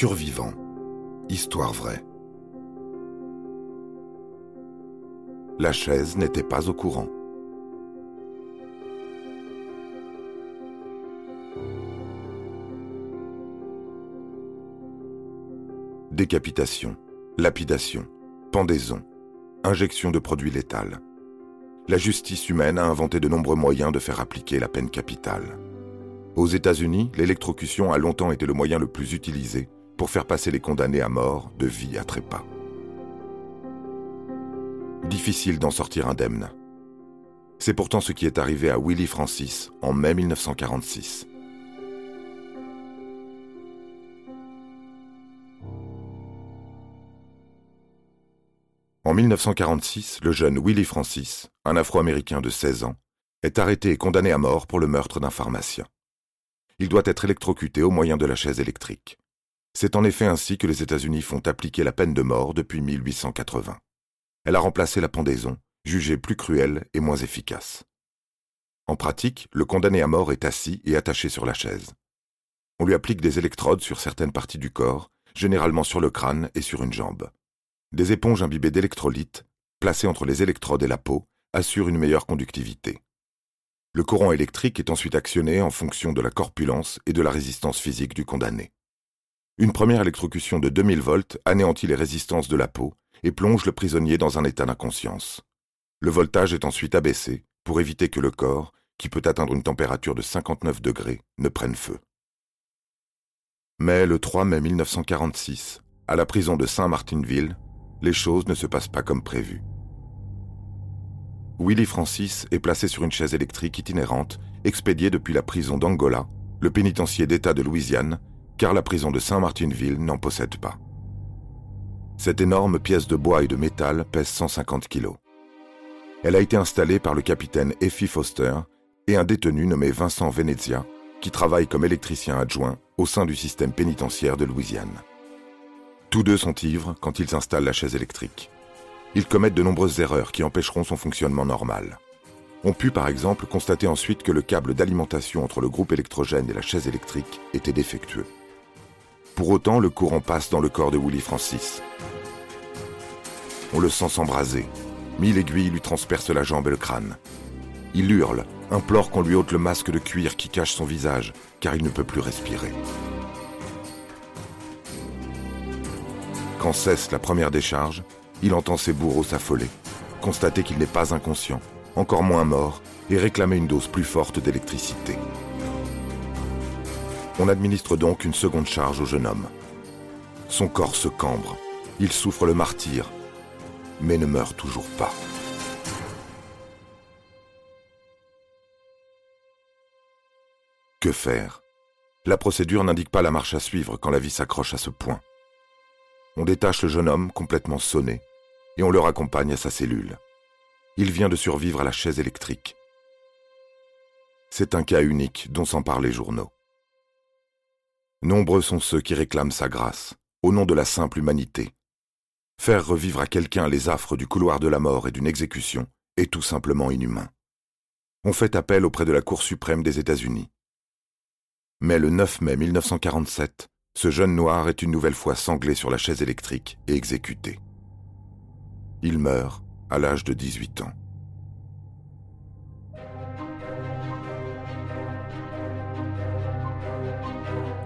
Survivant. Histoire vraie. La chaise n'était pas au courant. Décapitation, lapidation, pendaison, injection de produits létals. La justice humaine a inventé de nombreux moyens de faire appliquer la peine capitale. Aux États-Unis, l'électrocution a longtemps été le moyen le plus utilisé pour faire passer les condamnés à mort de vie à trépas. Difficile d'en sortir indemne. C'est pourtant ce qui est arrivé à Willie Francis en mai 1946. En 1946, le jeune Willie Francis, un Afro-Américain de 16 ans, est arrêté et condamné à mort pour le meurtre d'un pharmacien. Il doit être électrocuté au moyen de la chaise électrique. C'est en effet ainsi que les États-Unis font appliquer la peine de mort depuis 1880. Elle a remplacé la pendaison, jugée plus cruelle et moins efficace. En pratique, le condamné à mort est assis et attaché sur la chaise. On lui applique des électrodes sur certaines parties du corps, généralement sur le crâne et sur une jambe. Des éponges imbibées d'électrolytes, placées entre les électrodes et la peau, assurent une meilleure conductivité. Le courant électrique est ensuite actionné en fonction de la corpulence et de la résistance physique du condamné. Une première électrocution de 2000 volts anéantit les résistances de la peau et plonge le prisonnier dans un état d'inconscience. Le voltage est ensuite abaissé pour éviter que le corps, qui peut atteindre une température de 59 degrés, ne prenne feu. Mais le 3 mai 1946, à la prison de Saint-Martinville, les choses ne se passent pas comme prévu. Willie Francis est placé sur une chaise électrique itinérante, expédiée depuis la prison d'Angola, le pénitencier d'État de Louisiane, car la prison de Saint-Martinville n'en possède pas. Cette énorme pièce de bois et de métal pèse 150 kilos. Elle a été installée par le capitaine Effie Foster et un détenu nommé Vincent Venezia, qui travaille comme électricien adjoint au sein du système pénitentiaire de Louisiane. Tous deux sont ivres quand ils installent la chaise électrique. Ils commettent de nombreuses erreurs qui empêcheront son fonctionnement normal. On put par exemple constater ensuite que le câble d'alimentation entre le groupe électrogène et la chaise électrique était défectueux. Pour autant, le courant passe dans le corps de Willie Francis. On le sent s'embraser. Mille aiguilles lui transpercent la jambe et le crâne. Il hurle, implore qu'on lui ôte le masque de cuir qui cache son visage, car il ne peut plus respirer. Quand cesse la première décharge, il entend ses bourreaux s'affoler, constater qu'il n'est pas inconscient, encore moins mort, et réclamer une dose plus forte d'électricité. On administre donc une seconde charge au jeune homme. Son corps se cambre, il souffre le martyr, mais ne meurt toujours pas. Que faire? La procédure n'indique pas la marche à suivre quand la vie s'accroche à ce point. On détache le jeune homme complètement sonné et on le raccompagne à sa cellule. Il vient de survivre à la chaise électrique. C'est un cas unique dont s'emparent les journaux. Nombreux sont ceux qui réclament sa grâce, au nom de la simple humanité. Faire revivre à quelqu'un les affres du couloir de la mort et d'une exécution est tout simplement inhumain. On fait appel auprès de la Cour suprême des États-Unis. Mais le 9 mai 1947, ce jeune noir est une nouvelle fois sanglé sur la chaise électrique et exécuté. Il meurt à l'âge de 18 ans.